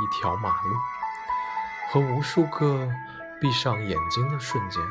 一条马路。和无数个闭上眼睛的瞬间。